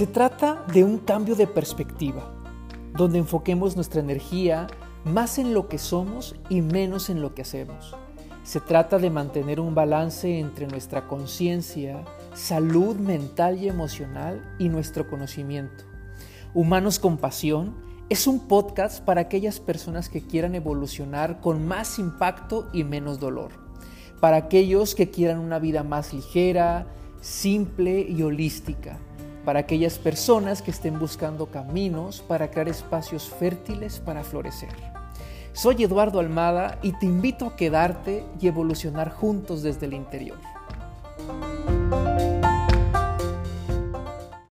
Se trata de un cambio de perspectiva, donde enfoquemos nuestra energía más en lo que somos y menos en lo que hacemos. Se trata de mantener un balance entre nuestra conciencia, salud mental y emocional y nuestro conocimiento. Humanos con Pasión es un podcast para aquellas personas que quieran evolucionar con más impacto y menos dolor. Para aquellos que quieran una vida más ligera, simple y holística. Para aquellas personas que estén buscando caminos para crear espacios fértiles para florecer. Soy Eduardo Almada y te invito a quedarte y evolucionar juntos desde el interior.